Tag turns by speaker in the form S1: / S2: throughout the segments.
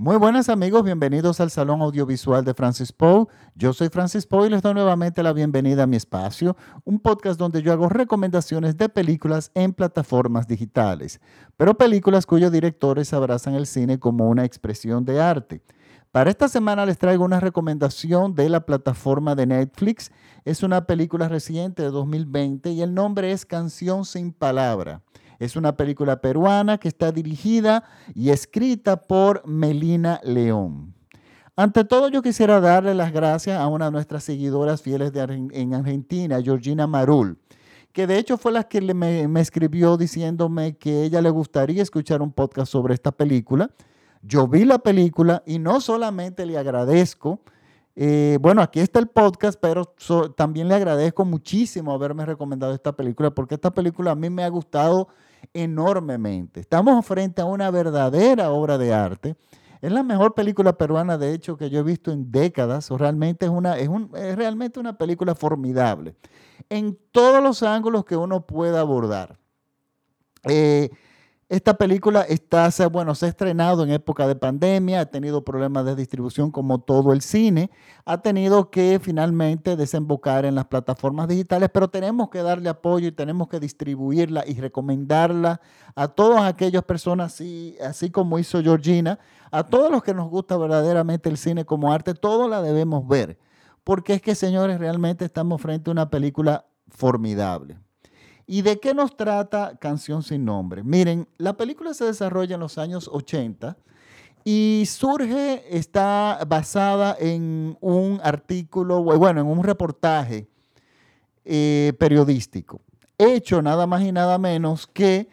S1: Muy buenas amigos, bienvenidos al Salón Audiovisual de Francis Poe. Yo soy Francis Poe y les doy nuevamente la bienvenida a mi espacio, un podcast donde yo hago recomendaciones de películas en plataformas digitales, pero películas cuyos directores abrazan el cine como una expresión de arte. Para esta semana les traigo una recomendación de la plataforma de Netflix. Es una película reciente de 2020 y el nombre es Canción sin palabra. Es una película peruana que está dirigida y escrita por Melina León. Ante todo, yo quisiera darle las gracias a una de nuestras seguidoras fieles en Argentina, Georgina Marul, que de hecho fue la que me, me escribió diciéndome que ella le gustaría escuchar un podcast sobre esta película. Yo vi la película y no solamente le agradezco, eh, bueno, aquí está el podcast, pero también le agradezco muchísimo haberme recomendado esta película, porque esta película a mí me ha gustado enormemente. Estamos frente a una verdadera obra de arte. Es la mejor película peruana, de hecho, que yo he visto en décadas. Realmente es, una, es, realmente una película formidable en todos los ángulos que uno pueda abordar. Eh, esta película está, bueno, se ha estrenado en época de pandemia, ha tenido problemas de distribución como todo el cine, ha tenido que finalmente desembocar en las plataformas digitales, pero tenemos que darle apoyo y tenemos que distribuirla y recomendarla a todas aquellas personas, así, así como hizo Georgina, a todos los que nos gusta verdaderamente el cine como arte, todo la debemos ver, porque es que, señores, realmente estamos frente a una película formidable. ¿Y de qué nos trata Canción sin Nombre? Miren, la película se desarrolla en los años 80 y surge, está basada en un artículo, bueno, en un reportaje eh, periodístico, hecho nada más y nada menos que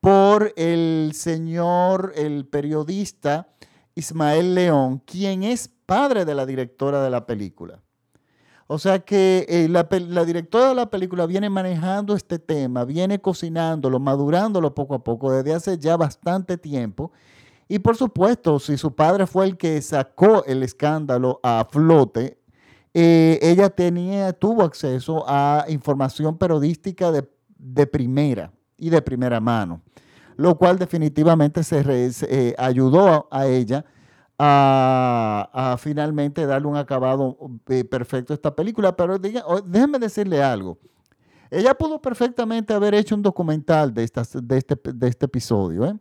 S1: por el señor, el periodista Ismael León, quien es padre de la directora de la película. O sea que eh, la, directora de la película viene manejando este tema, viene cocinándolo, madurándolo poco a poco desde hace ya bastante tiempo. Y por supuesto, si su padre fue el que sacó el escándalo a flote, eh, ella tenía, tuvo acceso a información periodística de, primera y de primera mano, lo cual definitivamente se eh, ayudó a ella a, finalmente darle un acabado eh, perfecto a esta película. Pero diga, decirle algo. Ella pudo perfectamente haber hecho un documental de, estas, de, este, de este episodio, ¿eh?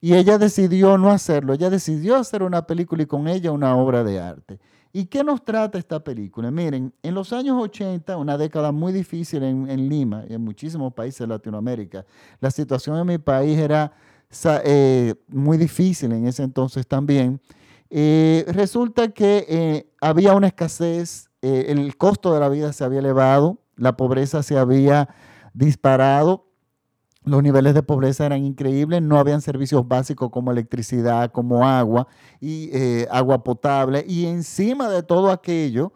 S1: Y ella decidió no hacerlo. Ella decidió hacer una película y con ella una obra de arte. ¿Y qué nos trata esta película? Miren, en los años 80, una década muy difícil en, en Lima y en muchísimos países de Latinoamérica, la situación en mi país era eh, muy difícil en ese entonces también. Eh, resulta que eh, había una escasez, el costo de la vida se había elevado, la pobreza se había disparado, los niveles de pobreza eran increíbles, no habían servicios básicos como electricidad, como agua y agua potable, y encima de todo aquello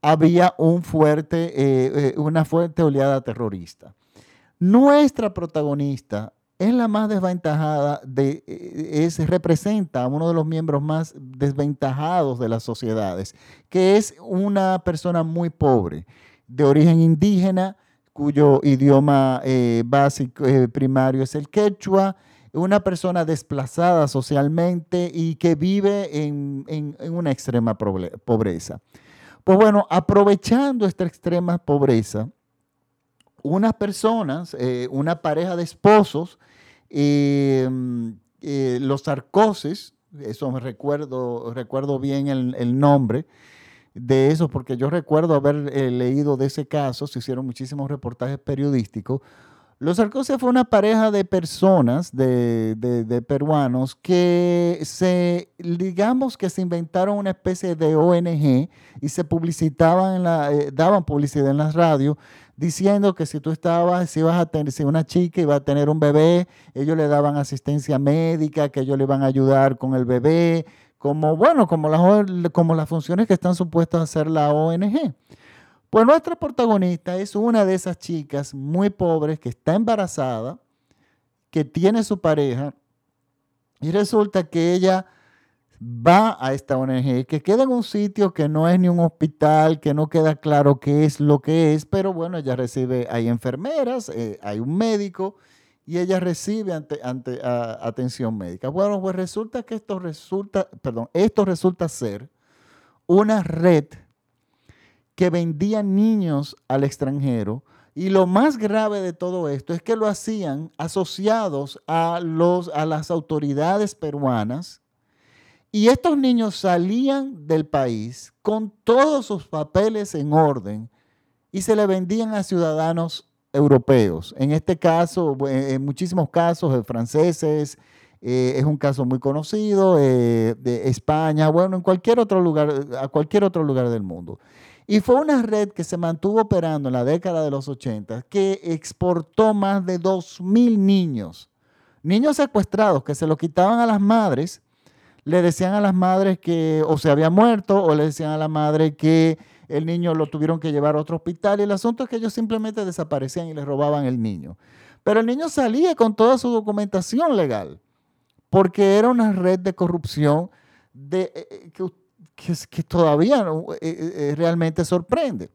S1: había un fuerte, una fuerte oleada terrorista. Nuestra protagonista es la más desventajada, de, eh, es, representa a uno de los miembros más desventajados de las sociedades, que es una persona muy pobre, de origen indígena, cuyo idioma eh, básico eh, primario es el quechua, una persona desplazada socialmente y que vive en, en una extrema pobreza. Pues bueno, aprovechando esta extrema pobreza, unas personas, eh, una pareja de esposos, eh, eh, los Sarcoses, eso me recuerdo, recuerdo bien el, nombre de eso, porque yo recuerdo haber leído de ese caso, se hicieron muchísimos reportajes periodísticos. Los Sarcoses fue una pareja de personas, de, peruanos, que se, digamos que se inventaron una especie de ONG y se publicitaban, en la, daban publicidad en las radios diciendo que si tú estabas, si ibas a tener, si una chica iba a tener un bebé, ellos le daban asistencia médica, que ellos le iban a ayudar con el bebé, como, bueno, como las, como las funciones que están supuestas a hacer la ONG. Pues nuestra protagonista es una de esas chicas muy pobres que está embarazada, que tiene su pareja, y resulta que ella va a esta ONG, que queda en un sitio que no es ni un hospital, que no queda claro qué es lo que es, pero bueno, ella recibe, hay enfermeras, eh, hay un médico y ella recibe ante, atención médica. Bueno, pues resulta que esto resulta, perdón, esto resulta ser una red que vendía niños al extranjero y lo más grave de todo esto es que lo hacían asociados a, los, a las autoridades peruanas y estos niños salían del país con todos sus papeles en orden y se le vendían a ciudadanos europeos. En este caso, en muchísimos casos, eh, franceses, eh, es un caso muy conocido, eh, de España, bueno, en cualquier otro lugar, a cualquier otro lugar del mundo. Y fue una red que se mantuvo operando en la década de los 80 que exportó más de 2.000 niños. Niños secuestrados que se lo quitaban a las madres, le decían a las madres que o se había muerto o le decían a la madre que el niño lo tuvieron que llevar a otro hospital y el asunto es que ellos simplemente desaparecían y les robaban el niño. Pero el niño salía con toda su documentación legal porque era una red de corrupción eh, eh, que que, todavía eh, realmente sorprende.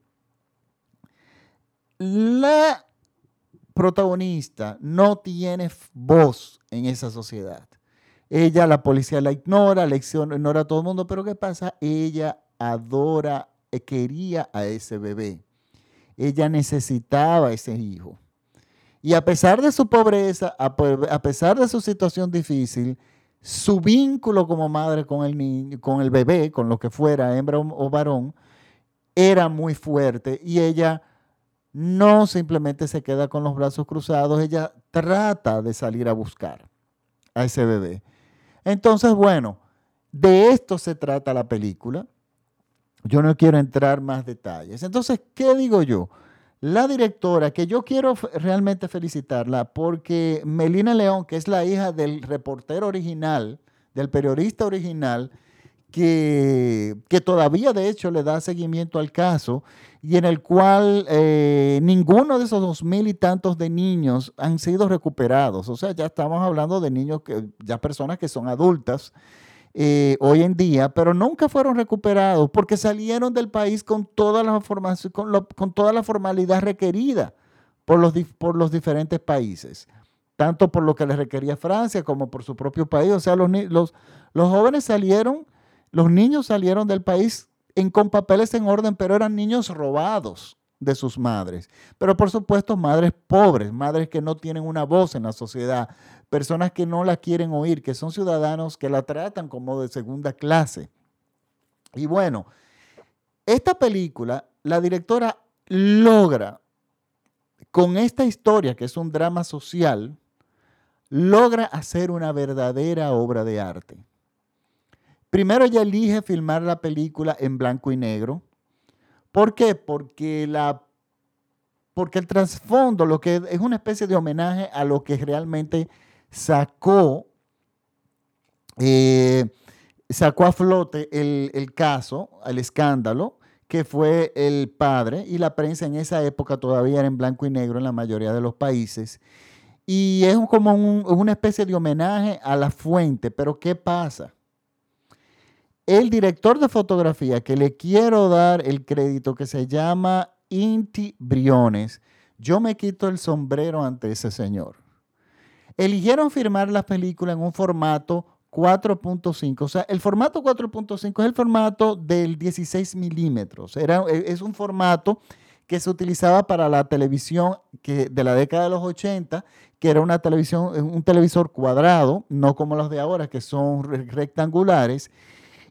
S1: La protagonista no tiene voz en esa sociedad. Ella, la policía la ignora, la ignora a todo el mundo, pero ¿qué pasa? Ella adora, quería a ese bebé. Ella necesitaba a ese hijo. Y a pesar de su pobreza, a pesar de su situación difícil, su vínculo como madre con el niño, con el bebé, con lo que fuera, hembra o varón, era muy fuerte y ella no simplemente se queda con los brazos cruzados, ella trata de salir a buscar a ese bebé. Entonces, bueno, de esto se trata la película. Yo no quiero entrar más detalles. Entonces, ¿qué digo yo? La directora, que yo quiero realmente felicitarla, porque Melina León, que es la hija del reportero original, del periodista original, que, que, todavía de hecho le da seguimiento al caso y en el cual eh, ninguno de esos dos mil y tantos de niños han sido recuperados. O sea, ya estamos hablando de niños, que, ya personas que son adultas eh, hoy en día, pero nunca fueron recuperados porque salieron del país con toda la, con, con toda la formalidad requerida por los, por los diferentes países, tanto por lo que les requería Francia como por su propio país. O sea, los, los, los jóvenes salieron, los niños salieron del país con papeles en orden, pero eran niños robados de sus madres. Pero por supuesto, madres pobres, madres que no tienen una voz en la sociedad, personas que no la quieren oír, que son ciudadanos que la tratan como de segunda clase. Y bueno, esta película, la directora logra, con esta historia, que es un drama social, logra hacer una verdadera obra de arte. Primero ella elige filmar la película en blanco y negro. ¿Por qué? Porque, la, porque el trasfondo, lo que es una especie de homenaje a lo que realmente sacó, eh, sacó a flote el, caso, el escándalo, que fue el padre, y la prensa en esa época todavía era en blanco y negro en la mayoría de los países. Y es como una especie de homenaje a la fuente, pero ¿qué pasa? El director de fotografía, que le quiero dar el crédito, que se llama Inti Briones, yo me quito el sombrero ante ese señor eligieron firmar la película en un formato 4.5. O sea, el formato 4.5 es el formato del 16 milímetros. E, es un formato que se utilizaba para la televisión que, de la década de los 80, que era una televisión, un televisor cuadrado, no como los de ahora, que son rectangulares.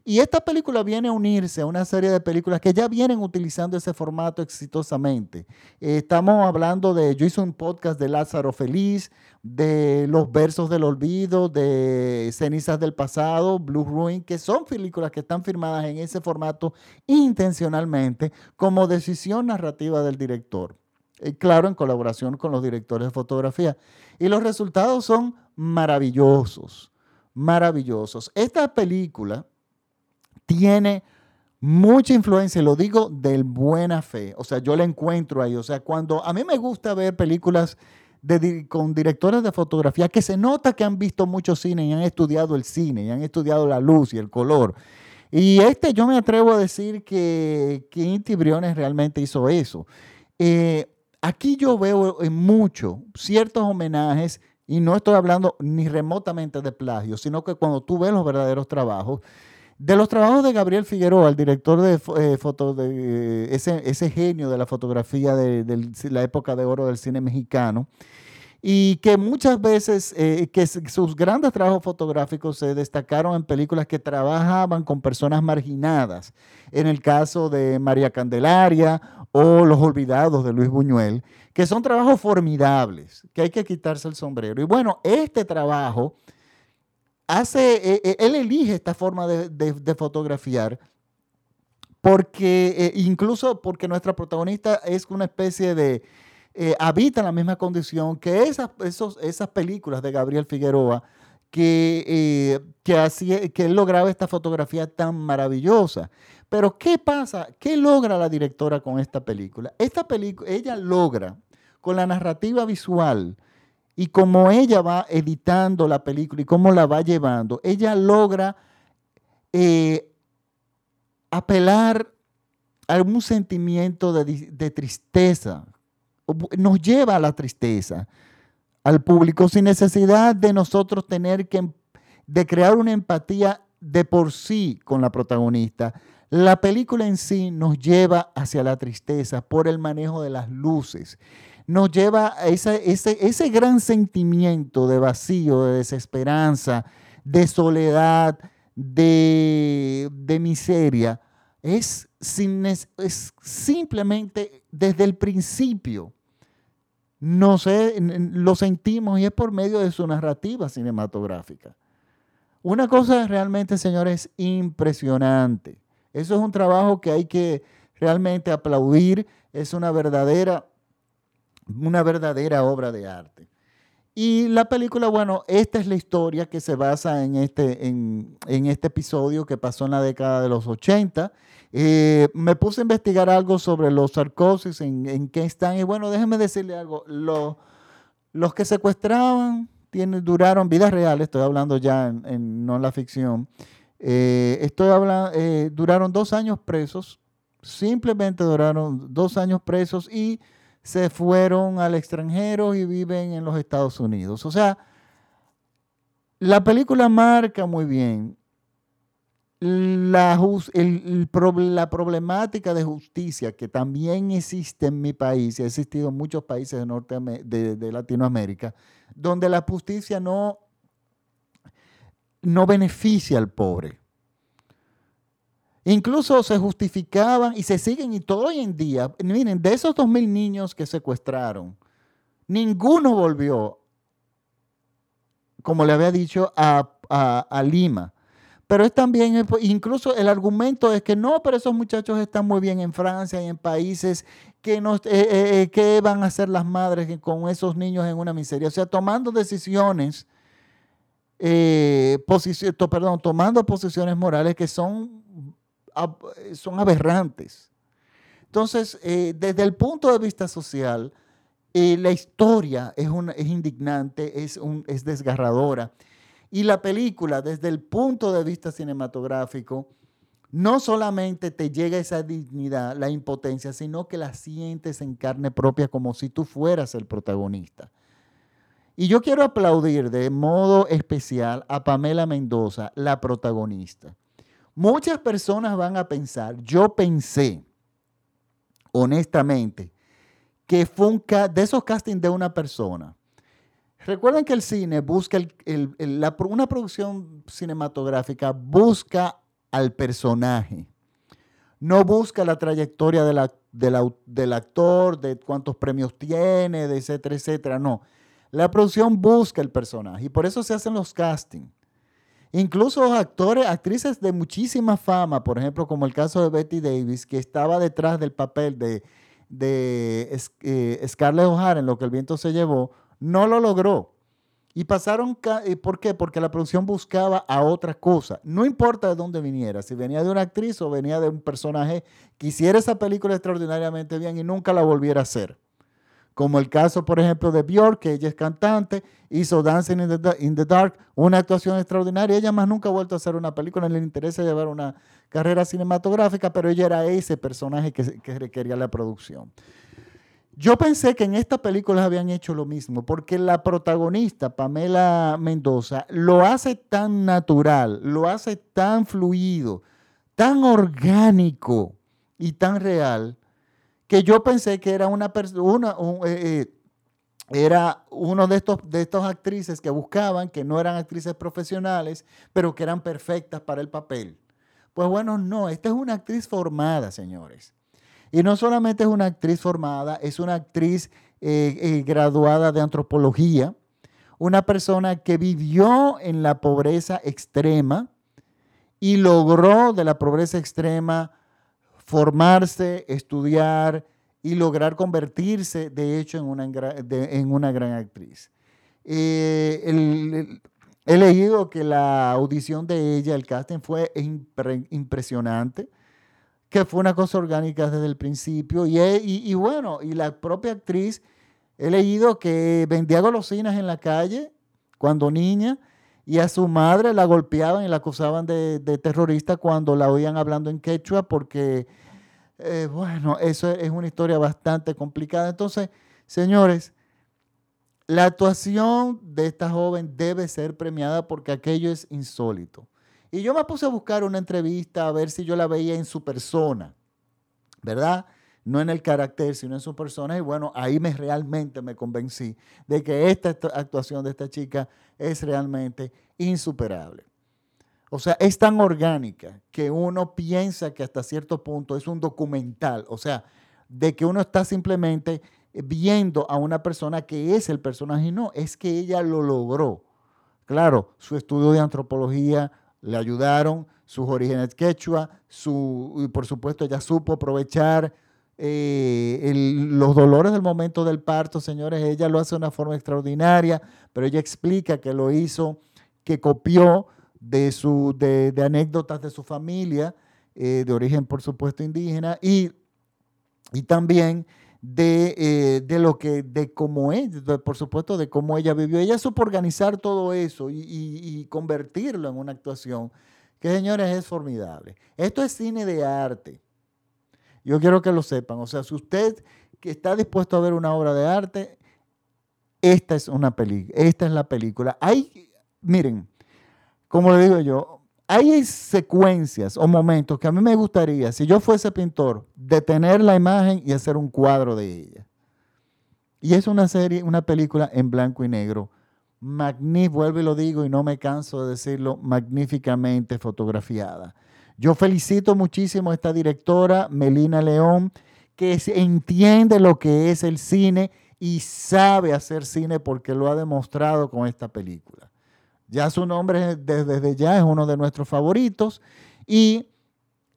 S1: Y esta película viene a unirse a una serie de películas que ya vienen utilizando ese formato exitosamente. estamos hablando de, yo hice un podcast de Lázaro Feliz, de Los Versos del Olvido, de Cenizas del Pasado, Blue Ruin, que son películas que están firmadas en ese formato intencionalmente como decisión narrativa del director. Y claro, en colaboración con los directores de fotografía. Y los resultados son maravillosos, maravillosos. Esta película tiene mucha influencia, lo digo del buena fe. O sea, yo la encuentro ahí. O sea, cuando a mí me gusta ver películas con directores de fotografía que se nota que han visto mucho cine y han estudiado el cine y han estudiado la luz y el color. Y este yo me atrevo a decir que, que Inti Briones realmente hizo eso. Eh, aquí yo veo en mucho ciertos homenajes y no estoy hablando ni remotamente de plagio, sino que cuando tú ves los verdaderos trabajos, de los trabajos de Gabriel Figueroa, el director de, eh, foto, de ese, ese, genio de la fotografía de, de, la época de oro del cine mexicano, y que muchas veces eh, que sus grandes trabajos fotográficos se destacaron en películas que trabajaban con personas marginadas, en el caso de María Candelaria o Los Olvidados de Luis Buñuel, que son trabajos formidables, que hay que quitarse el sombrero. Y bueno, este trabajo hace, eh, eh, él elige esta forma de, fotografiar porque eh, incluso porque nuestra protagonista es una especie de, habita en la misma condición que esas, esos, esas películas de Gabriel Figueroa que, que, que él lograba esta fotografía tan maravillosa. Pero ¿qué pasa? ¿Qué logra la directora con esta película? Esta película, ella logra con la narrativa visual, y como ella va editando la película y cómo la va llevando, ella logra eh, apelar a un sentimiento de, tristeza, nos lleva a la tristeza al público sin necesidad de nosotros tener que de crear una empatía de por sí con la protagonista. La película en sí nos lleva hacia la tristeza por el manejo de las luces nos lleva a ese, ese, gran sentimiento de vacío, de desesperanza, de soledad, de, miseria. Es, es, simplemente desde el principio. No sé, lo sentimos y es por medio de su narrativa cinematográfica. Una cosa realmente, señores, impresionante. Eso es un trabajo que hay que realmente aplaudir. Es una verdadera una verdadera obra de arte. Y la película, bueno, esta es la historia que se basa en este, en, este episodio que pasó en la década de los 80. Eh, me puse a investigar algo sobre los sarcosis, en, qué están. Y bueno, déjenme decirle algo. Los, los que secuestraban tienen, duraron vidas reales, estoy hablando ya en, no en la ficción. Eh, estoy hablando, eh, duraron dos años presos, simplemente duraron dos años presos y se fueron al extranjero y viven en los Estados Unidos. O sea, la película marca muy bien la, la, problemática de justicia que también existe en mi país y ha existido en muchos países de, Norte, de, Latinoamérica, donde la justicia no, no beneficia al pobre. Incluso se justificaban y se siguen y todo hoy en día, miren, de esos 2.000 niños que secuestraron, ninguno volvió, como le había dicho, a, Lima. Pero es también, incluso el argumento es que no, pero esos muchachos están muy bien en Francia y en países que, eh, eh, eh, van a hacer las madres con esos niños en una miseria. O sea, tomando decisiones, perdón, tomando posiciones morales que son eh, son aberrantes. Entonces, eh, desde el punto de vista social, eh, la historia es, es indignante, es, un, es desgarradora. Y la película, desde el punto de vista cinematográfico, no solamente te llega esa dignidad, la impotencia, sino que la sientes en carne propia como si tú fueras el protagonista. Y yo quiero aplaudir de modo especial a Pamela Mendoza, la protagonista. Muchas personas van a pensar, yo pensé, honestamente, que fue un de esos castings de una persona. Recuerden que el cine busca, una producción cinematográfica busca al personaje, no busca la trayectoria del actor, de cuántos premios tiene, de etcétera, etcétera, no. La producción busca el personaje y por eso se hacen los castings. Incluso actores, actrices de muchísima fama, por ejemplo, como el caso de Betty Davis, que estaba detrás del papel de, de eh, Scarlett O'Hara en lo que el viento se llevó, no lo logró. Y pasaron, ¿por qué? Porque la producción buscaba a otra cosa. No importa de dónde viniera, si venía de una actriz o venía de un personaje que hiciera esa película extraordinariamente bien y nunca la volviera a hacer como el caso, por ejemplo, de Björk, que ella es cantante, hizo Dancing in the, Dark, una actuación extraordinaria. Ella más nunca ha vuelto a hacer una película, le interesa llevar una carrera cinematográfica, pero ella era ese personaje que, que requería la producción. Yo pensé que en estas películas habían hecho lo mismo, porque la protagonista, Pamela Mendoza, lo hace tan natural, lo hace tan fluido, tan orgánico y tan real, que yo pensé que era una persona, eh, eh, era uno de estos, de estas actrices que buscaban, que no eran actrices profesionales, pero que eran perfectas para el papel. Pues bueno, no, esta es una actriz formada, señores. Y no solamente es una actriz formada, es una actriz eh, graduada de antropología, una persona que vivió en la pobreza extrema y logró de la pobreza extrema formarse, estudiar y lograr convertirse, de hecho, en una, en una gran actriz. Eh, he leído que la audición de ella, el casting, fue impresionante que fue una cosa orgánica desde el principio. Y, bueno, y la propia actriz, he leído que vendía golosinas en la calle cuando niña y a su madre la golpeaban y la acusaban de, terrorista cuando la oían hablando en quechua porque, eh, bueno, eso es una historia bastante complicada. Entonces, señores, la actuación de esta joven debe ser premiada porque aquello es insólito. Y yo me puse a buscar una entrevista a ver si yo la veía en su persona, ¿verdad? No en el carácter, sino en su persona. Y bueno, ahí me realmente me convencí de que esta actuación de esta chica es realmente insuperable. O sea, es tan orgánica que uno piensa que hasta cierto punto es un documental. O sea, de que uno está simplemente viendo a una persona que es el personaje y no, es que ella lo logró. Claro, su estudio de antropología le ayudaron, sus orígenes quechua, su, y por supuesto ella supo aprovechar eh, los dolores del momento del parto, señores, ella lo hace de una forma extraordinaria, pero ella explica que lo hizo, que copió de, su, de, anécdotas de su familia, eh, de origen por supuesto indígena, y, y también de, eh, de, lo que, de cómo es, por supuesto, de cómo ella vivió. Ella supo organizar todo eso y, convertirlo en una actuación que, señores, es formidable. Esto es cine de arte. Yo quiero que lo sepan. O sea, si usted que está dispuesto a ver una obra de arte, esta es una película, esta es la película. Hay, miren, como le digo yo, hay secuencias o momentos que a mí me gustaría, si yo fuese pintor, detener la imagen y hacer un cuadro de ella. Y es una serie, una película en blanco y negro. Magnífica, vuelvo y lo digo y no me canso de decirlo, magníficamente fotografiada. Yo felicito muchísimo a esta directora, Melina León, que entiende lo que es el cine y sabe hacer cine porque lo ha demostrado con esta película. Ya su nombre desde, ya es uno de nuestros favoritos y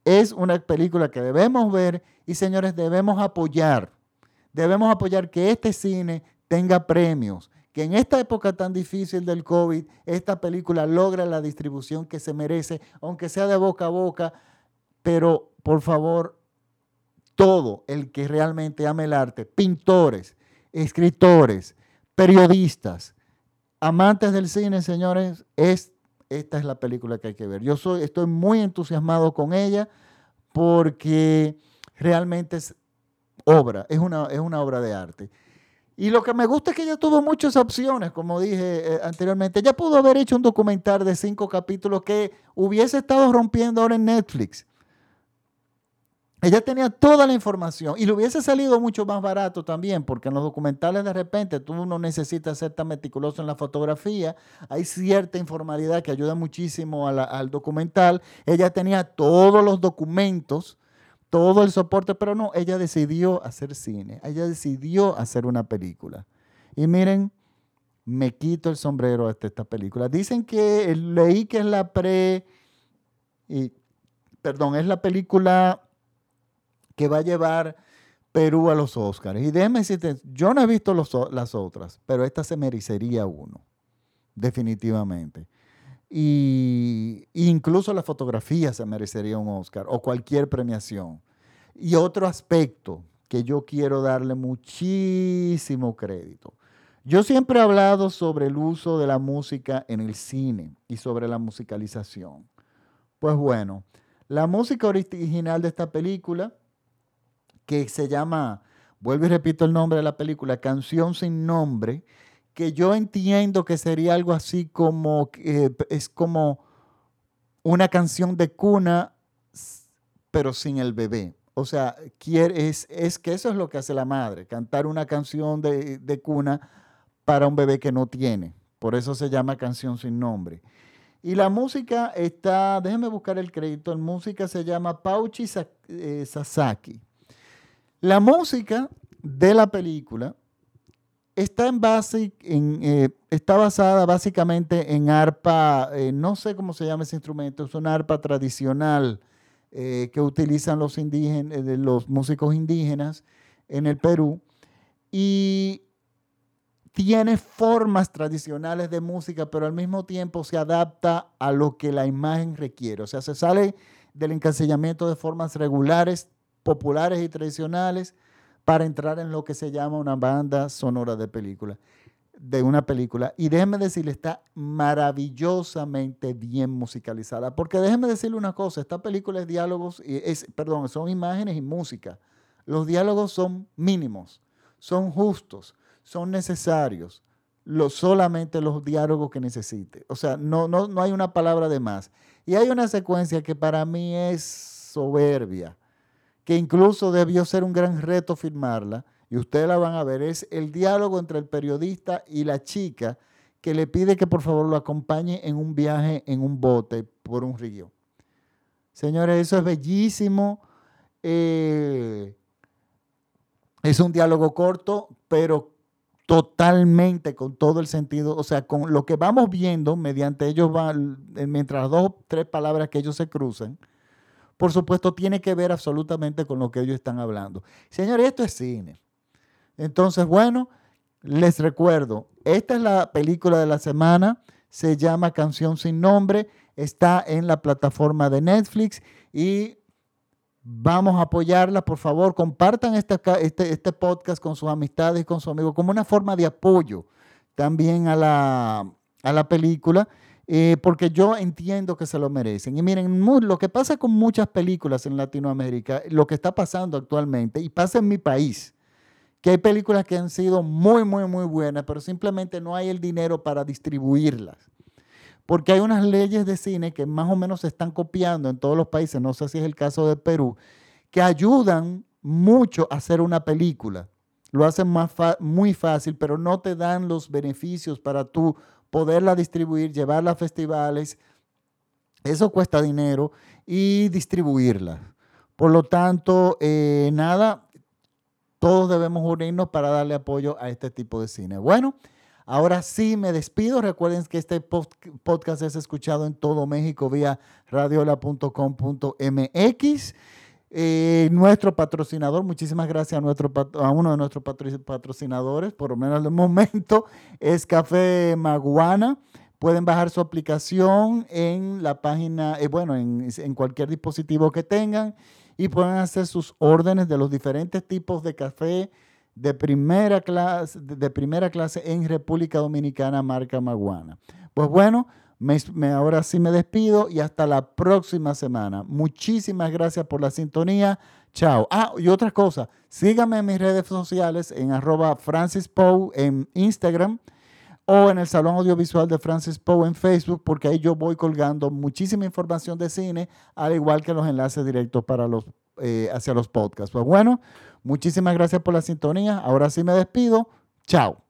S1: es una película que debemos ver y señores, debemos apoyar. Debemos apoyar que este cine tenga premios, que en esta época tan difícil del COVID, esta película logre la distribución que se merece, aunque sea de boca a boca, pero por favor, todo el que realmente ame el arte, pintores, escritores, periodistas, amantes del cine, señores, es, esta es la película que hay que ver. Yo soy, estoy muy entusiasmado con ella porque realmente es obra, es una, es una obra de arte. Y lo que me gusta es que ella tuvo muchas opciones, como dije eh, anteriormente. Ella pudo haber hecho un documental de cinco capítulos que hubiese estado rompiendo ahora en Netflix. Ella tenía toda la información y le hubiese salido mucho más barato también, porque en los documentales de repente tú no necesitas ser tan meticuloso en la fotografía, hay cierta informalidad que ayuda muchísimo al documental. Ella tenía todos los documentos, todo el soporte, pero no, ella decidió hacer cine, ella decidió hacer una película. Y miren, me quito el sombrero de esta película. Dicen que leí que es la pre, y, perdón, es la película que va a llevar Perú a los Oscars. Y déjeme decirte, yo no he visto las otras, pero esta se merecería uno, definitivamente. Y incluso la fotografía se merecería un Oscar o cualquier premiación. Y otro aspecto que yo quiero darle muchísimo crédito. Yo siempre he hablado sobre el uso de la música en el cine y sobre la musicalización. Pues bueno, la música original de esta película que se llama vuelvo y repito el nombre de la película, Canción sin nombre, que yo entiendo que sería algo así como, es como una canción de cuna, pero sin el bebé. O sea, quiere, es, es, que eso es lo que hace la madre, cantar una canción de, de cuna para un bebé que no tiene. Por eso se llama canción sin nombre. Y la música está, déjenme buscar el crédito, la música se llama Pauchi eh, Sasaki. La música de la película está, en base, en, eh, está basada básicamente en arpa, eh, no sé cómo se llama ese instrumento, es una arpa tradicional que utilizan los, indígenas, los músicos indígenas en el Perú. Y tiene formas tradicionales de música, pero al mismo tiempo se adapta a lo que la imagen requiere. O sea, se sale del encasillamiento de formas regulares, populares y tradicionales para entrar en lo que se llama una banda sonora de película, de una película. Y déjenme decirle, está maravillosamente bien musicalizada. Porque déjenme decirle una cosa, esta película es diálogos, es, perdón, son imágenes y música. Los diálogos son mínimos, son justos son necesarios solamente los diálogos que necesite. O sea, no, no, no hay una palabra de más. Y hay una secuencia que para mí es soberbia, que incluso debió ser un gran reto firmarla, y ustedes la van a ver, es el diálogo entre el periodista y la chica que le pide que por favor lo acompañe en un viaje en un bote por un río. Señores, eso es bellísimo. Eh, es un diálogo corto, pero totalmente con todo el sentido, o sea, con lo que vamos viendo mediante ellos van, mientras dos tres palabras que ellos se cruzan, por supuesto tiene que ver absolutamente con lo que ellos están hablando. Señores, esto es cine. Entonces, bueno, les recuerdo, esta es la película de la semana, se llama Canción sin nombre, está en la plataforma de Netflix y Vamos a apoyarla, por favor, compartan este, este, este, podcast con sus amistades y con sus amigos como una forma de apoyo también a la, a la película, eh, porque yo entiendo que se lo merecen. Y miren, lo que pasa con muchas películas en Latinoamérica, lo que está pasando actualmente, y pasa en mi país, que hay películas que han sido muy, muy, muy buenas, pero simplemente no hay el dinero para distribuirlas porque hay unas leyes de cine que más o menos se están copiando en todos los países, no sé si es el caso de Perú, que ayudan mucho a hacer una película. Lo hacen más muy fácil, pero no te dan los beneficios para tú poderla distribuir, llevarla a festivales. Eso cuesta dinero y distribuirla. Por lo tanto, eh, nada, todos debemos unirnos para darle apoyo a este tipo de cine. Bueno, Ahora sí me despido. Recuerden que este podcast es escuchado en todo México vía radiola.com.mx. Eh, nuestro patrocinador, muchísimas gracias a, nuestro, a uno de nuestros patrocinadores, por lo menos de momento, es Café Maguana. Pueden bajar su aplicación en la página, eh, bueno, en, en cualquier dispositivo que tengan y pueden hacer sus órdenes de los diferentes tipos de café de primera clase, de primera clase en República Dominicana, marca Maguana. Pues bueno, me, ahora sí me despido y hasta la próxima semana. Muchísimas gracias por la sintonía. Chao. Ah, y otra cosa, síganme en mis redes sociales en arroba en Instagram o en el Salón Audiovisual de Francis Poe en Facebook, porque ahí yo voy colgando muchísima información de cine, al igual que los enlaces directos para los, eh, hacia los podcasts. Pues bueno, Muchísimas gracias por la sintonía. Ahora sí me despido. Chao.